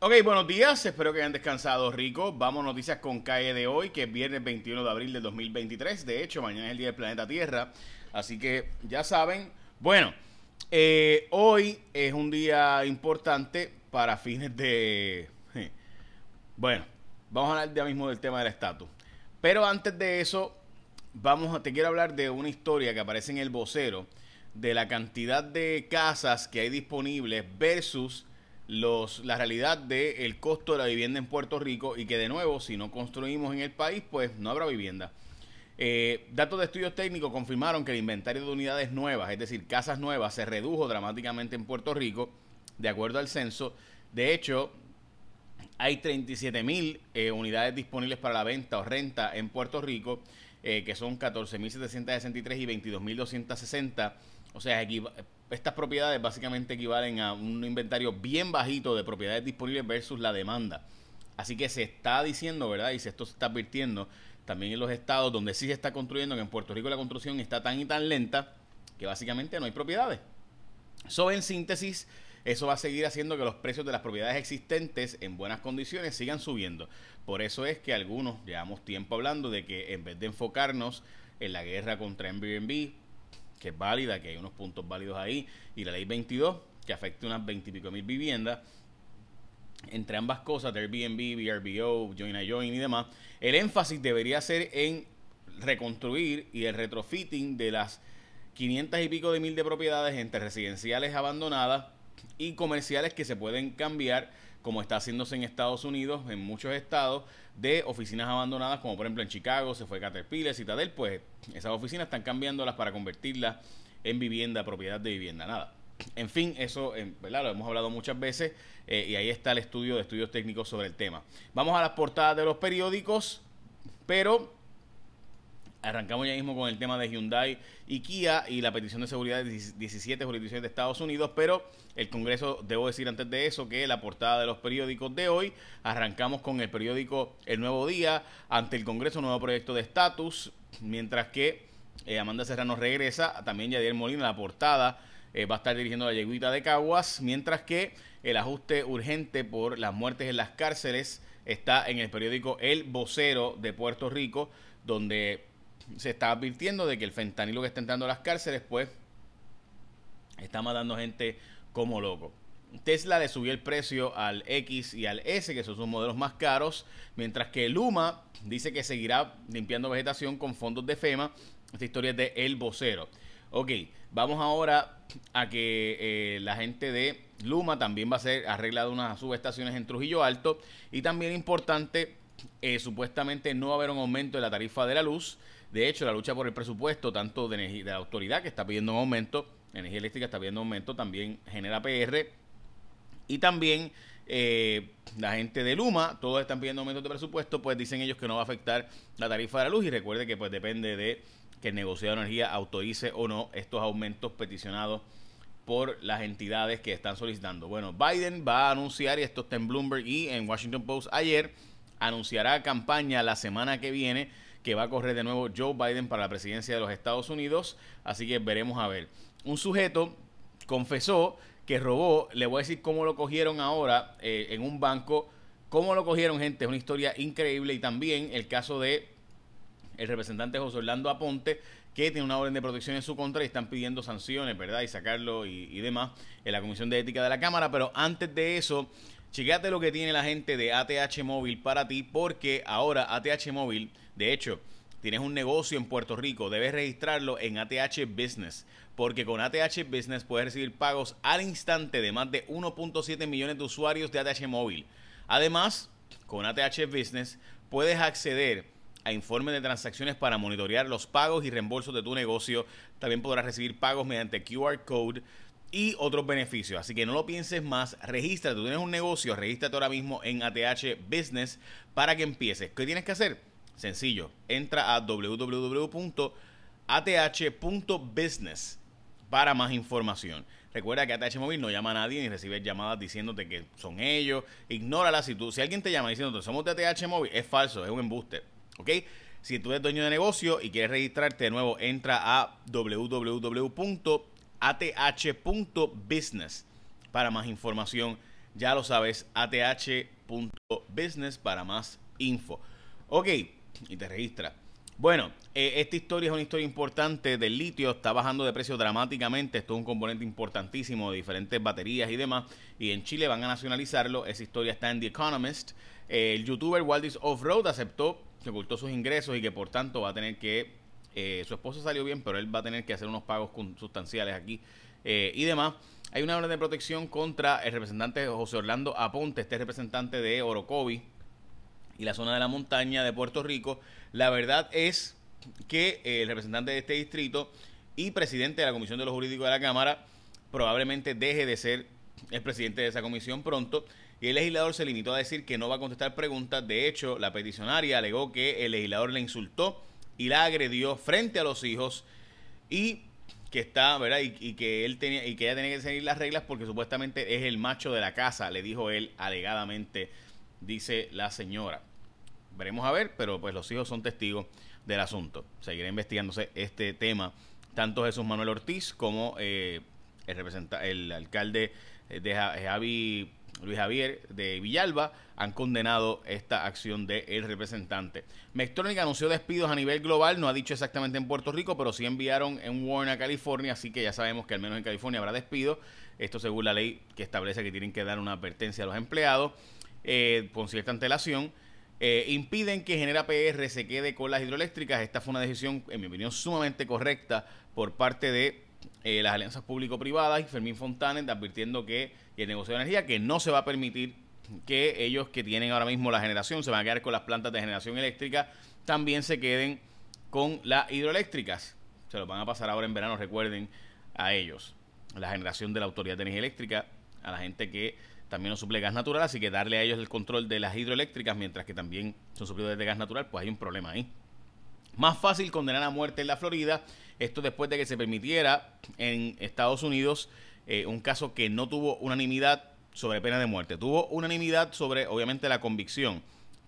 Ok, buenos días, espero que hayan descansado rico. Vamos noticias con calle de hoy, que es viernes 21 de abril de 2023. De hecho, mañana es el Día del Planeta Tierra, así que ya saben. Bueno, eh, hoy es un día importante para fines de... Bueno, vamos a hablar ya mismo del tema del estatus. Pero antes de eso, vamos a, te quiero hablar de una historia que aparece en el vocero de la cantidad de casas que hay disponibles versus los, la realidad del costo de la vivienda en Puerto Rico y que de nuevo, si no construimos en el país, pues no habrá vivienda. Eh, datos de estudios técnicos confirmaron que el inventario de unidades nuevas, es decir, casas nuevas, se redujo dramáticamente en Puerto Rico, de acuerdo al censo. De hecho, hay 37 mil eh, unidades disponibles para la venta o renta en Puerto Rico, eh, que son 14.763 y 22.260. O sea, estas propiedades básicamente equivalen a un inventario bien bajito de propiedades disponibles versus la demanda. Así que se está diciendo, ¿verdad? Y esto se está advirtiendo también en los estados donde sí se está construyendo, que en Puerto Rico la construcción está tan y tan lenta que básicamente no hay propiedades. So, en síntesis, eso va a seguir haciendo que los precios de las propiedades existentes en buenas condiciones sigan subiendo. Por eso es que algunos llevamos tiempo hablando de que en vez de enfocarnos en la guerra contra Airbnb, que es válida, que hay unos puntos válidos ahí, y la ley 22, que afecta unas 20 y pico mil viviendas. Entre ambas cosas, Airbnb, VRBO, Join a Join y demás, el énfasis debería ser en reconstruir y el retrofitting de las 500 y pico de mil de propiedades entre residenciales abandonadas y comerciales que se pueden cambiar como está haciéndose en Estados Unidos, en muchos estados, de oficinas abandonadas, como por ejemplo en Chicago se fue Caterpillar, Citadel, pues esas oficinas están cambiándolas para convertirlas en vivienda, propiedad de vivienda, nada. En fin, eso ¿verdad? lo hemos hablado muchas veces eh, y ahí está el estudio de estudios técnicos sobre el tema. Vamos a las portadas de los periódicos, pero Arrancamos ya mismo con el tema de Hyundai y Kia y la petición de seguridad de 17 jurisdicciones de Estados Unidos, pero el Congreso, debo decir antes de eso, que la portada de los periódicos de hoy, arrancamos con el periódico El Nuevo Día, ante el Congreso, nuevo proyecto de estatus, mientras que eh, Amanda Serrano regresa, también Yadier Molina, la portada, eh, va a estar dirigiendo la yeguita de Caguas, mientras que el ajuste urgente por las muertes en las cárceles está en el periódico El Vocero de Puerto Rico, donde se está advirtiendo de que el fentanilo que está entrando a las cárceles, pues, está matando gente como loco. Tesla le subió el precio al X y al S, que son sus modelos más caros, mientras que Luma dice que seguirá limpiando vegetación con fondos de FEMA. Esta historia es de El Vocero. Ok, vamos ahora a que eh, la gente de Luma también va a ser arreglado unas subestaciones en Trujillo Alto. Y también importante, eh, supuestamente no va a haber un aumento de la tarifa de la luz. De hecho, la lucha por el presupuesto, tanto de, energía, de la autoridad que está pidiendo un aumento, energía eléctrica está pidiendo un aumento, también genera PR. Y también eh, la gente de Luma, todos están pidiendo aumentos de presupuesto, pues dicen ellos que no va a afectar la tarifa de la luz. Y recuerde que pues depende de que el negociado de energía autorice o no estos aumentos peticionados por las entidades que están solicitando. Bueno, Biden va a anunciar, y esto está en Bloomberg y en Washington Post ayer, anunciará campaña la semana que viene que va a correr de nuevo Joe Biden para la presidencia de los Estados Unidos. Así que veremos a ver. Un sujeto confesó que robó, le voy a decir cómo lo cogieron ahora eh, en un banco. ¿Cómo lo cogieron, gente? Es una historia increíble. Y también el caso de el representante José Orlando Aponte, que tiene una orden de protección en su contra y están pidiendo sanciones, ¿verdad? Y sacarlo y, y demás en la Comisión de Ética de la Cámara. Pero antes de eso, Chequéate lo que tiene la gente de ATH Móvil para ti, porque ahora ATH Móvil, de hecho, tienes un negocio en Puerto Rico, debes registrarlo en ATH Business, porque con ATH Business puedes recibir pagos al instante de más de 1.7 millones de usuarios de ATH Móvil. Además, con ATH Business puedes acceder a informes de transacciones para monitorear los pagos y reembolsos de tu negocio. También podrás recibir pagos mediante QR Code y otros beneficios. Así que no lo pienses más, regístrate, tú tienes un negocio, regístrate ahora mismo en ATH Business para que empieces. ¿Qué tienes que hacer? Sencillo, entra a www.ath.business para más información. Recuerda que ATH Móvil no llama a nadie ni recibe llamadas diciéndote que son ellos. Ignórala si tú, si alguien te llama diciéndote somos de ATH Móvil, es falso, es un embuste. ¿Ok? Si tú eres dueño de negocio y quieres registrarte de nuevo, entra a www ath.business para más información Ya lo sabes, ath.business para más info. Ok, y te registra. Bueno, eh, esta historia es una historia importante del litio, está bajando de precio dramáticamente, esto es un componente importantísimo de diferentes baterías y demás, y en Chile van a nacionalizarlo, esa historia está en The Economist. Eh, el youtuber Waldis Offroad aceptó que ocultó sus ingresos y que por tanto va a tener que, eh, su esposo salió bien, pero él va a tener que hacer unos pagos sustanciales aquí y demás. Hay una orden de protección contra el representante José Orlando Aponte, este representante de Orocovi, y la zona de la montaña de Puerto Rico. La verdad es que eh, el representante de este distrito y presidente de la Comisión de los Jurídicos de la Cámara probablemente deje de ser el presidente de esa comisión pronto. Y el legislador se limitó a decir que no va a contestar preguntas. De hecho, la peticionaria alegó que el legislador le insultó y la agredió frente a los hijos y que está, ¿verdad? Y, que él tenía y que ella tenía que seguir las reglas porque supuestamente es el macho de la casa, le dijo él alegadamente, dice la señora. Veremos a ver, pero pues los hijos son testigos del asunto. Seguirá investigándose este tema. Tanto Jesús Manuel Ortiz como eh, el, el alcalde de Javi, Luis Javier de Villalba han condenado esta acción del representante. Mectronic anunció despidos a nivel global, no ha dicho exactamente en Puerto Rico, pero sí enviaron en Warren a California, así que ya sabemos que al menos en California habrá despidos. Esto según la ley que establece que tienen que dar una advertencia a los empleados eh, con cierta antelación. Eh, impiden que Genera PR se quede con las hidroeléctricas. Esta fue una decisión, en mi opinión, sumamente correcta por parte de eh, las alianzas público-privadas y Fermín Fontanes advirtiendo que el negocio de energía que no se va a permitir que ellos que tienen ahora mismo la generación se van a quedar con las plantas de generación eléctrica, también se queden con las hidroeléctricas. Se los van a pasar ahora en verano, recuerden a ellos. La generación de la Autoridad de Energía Eléctrica, a la gente que también nos suple gas natural, así que darle a ellos el control de las hidroeléctricas, mientras que también son suplidores de gas natural, pues hay un problema ahí. Más fácil condenar a muerte en la Florida, esto después de que se permitiera en Estados Unidos eh, un caso que no tuvo unanimidad sobre pena de muerte. Tuvo unanimidad sobre, obviamente, la convicción,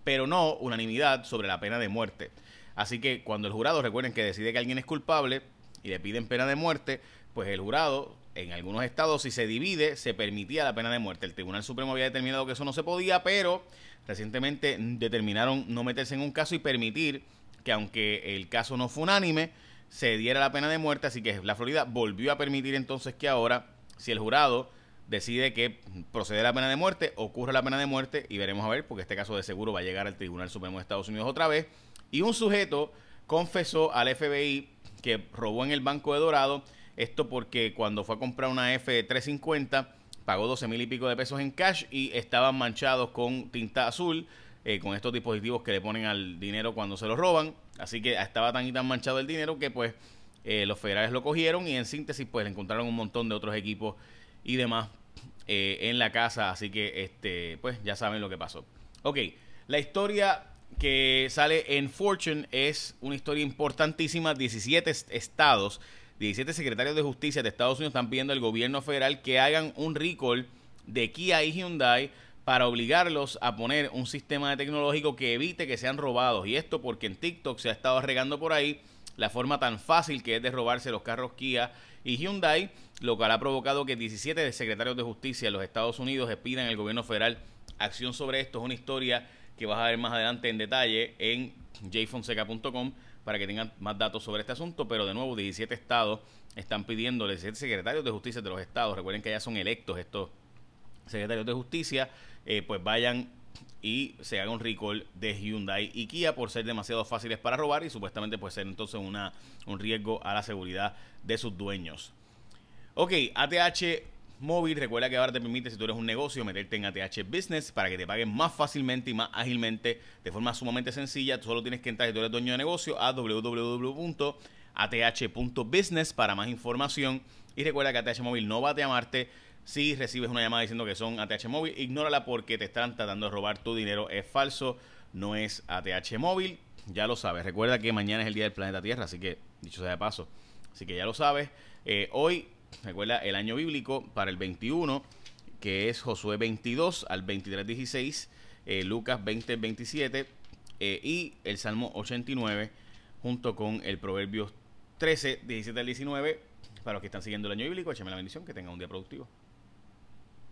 pero no unanimidad sobre la pena de muerte. Así que cuando el jurado, recuerden que decide que alguien es culpable y le piden pena de muerte, pues el jurado en algunos estados, si se divide, se permitía la pena de muerte. El Tribunal Supremo había determinado que eso no se podía, pero recientemente determinaron no meterse en un caso y permitir que aunque el caso no fue unánime, se diera la pena de muerte. Así que la Florida volvió a permitir entonces que ahora, si el jurado decide que procede la pena de muerte, ocurre la pena de muerte y veremos a ver, porque este caso de seguro va a llegar al Tribunal Supremo de Estados Unidos otra vez. Y un sujeto confesó al FBI que robó en el Banco de Dorado esto porque cuando fue a comprar una F350 pagó 12 mil y pico de pesos en cash y estaban manchados con tinta azul, eh, con estos dispositivos que le ponen al dinero cuando se lo roban. Así que estaba tan y tan manchado el dinero que pues eh, los federales lo cogieron y en síntesis pues le encontraron un montón de otros equipos y demás eh, en la casa. Así que este pues ya saben lo que pasó. Ok, la historia que sale en Fortune es una historia importantísima. 17 estados 17 secretarios de justicia de Estados Unidos están pidiendo al gobierno federal que hagan un recall de Kia y Hyundai para obligarlos a poner un sistema tecnológico que evite que sean robados. Y esto porque en TikTok se ha estado regando por ahí la forma tan fácil que es de robarse los carros Kia y Hyundai, lo cual ha provocado que 17 secretarios de justicia de los Estados Unidos pidan al gobierno federal acción sobre esto. Es una historia que vas a ver más adelante en detalle en jfonseca.com para que tengan más datos sobre este asunto, pero de nuevo 17 estados están pidiendo, 17 secretarios de justicia de los estados, recuerden que ya son electos estos secretarios de justicia, eh, pues vayan y se haga un recall de Hyundai y Kia por ser demasiado fáciles para robar y supuestamente puede ser entonces un riesgo a la seguridad de sus dueños. Ok, ATH móvil. Recuerda que ahora te permite, si tú eres un negocio, meterte en ATH Business para que te paguen más fácilmente y más ágilmente, de forma sumamente sencilla. Tú solo tienes que entrar, si tú eres dueño de negocio, a www.ath.business para más información. Y recuerda que ATH Móvil no va a llamarte si recibes una llamada diciendo que son ATH Móvil. Ignórala porque te están tratando de robar tu dinero. Es falso, no es ATH Móvil. Ya lo sabes. Recuerda que mañana es el día del planeta Tierra, así que, dicho sea de paso. Así que ya lo sabes. Eh, hoy recuerda el año bíblico para el 21, que es Josué 22 al 23, 16, eh, Lucas 20, 27 eh, y el Salmo 89 junto con el Proverbios 13, 17 al 19. Para los que están siguiendo el año bíblico, échame la bendición, que tengan un día productivo.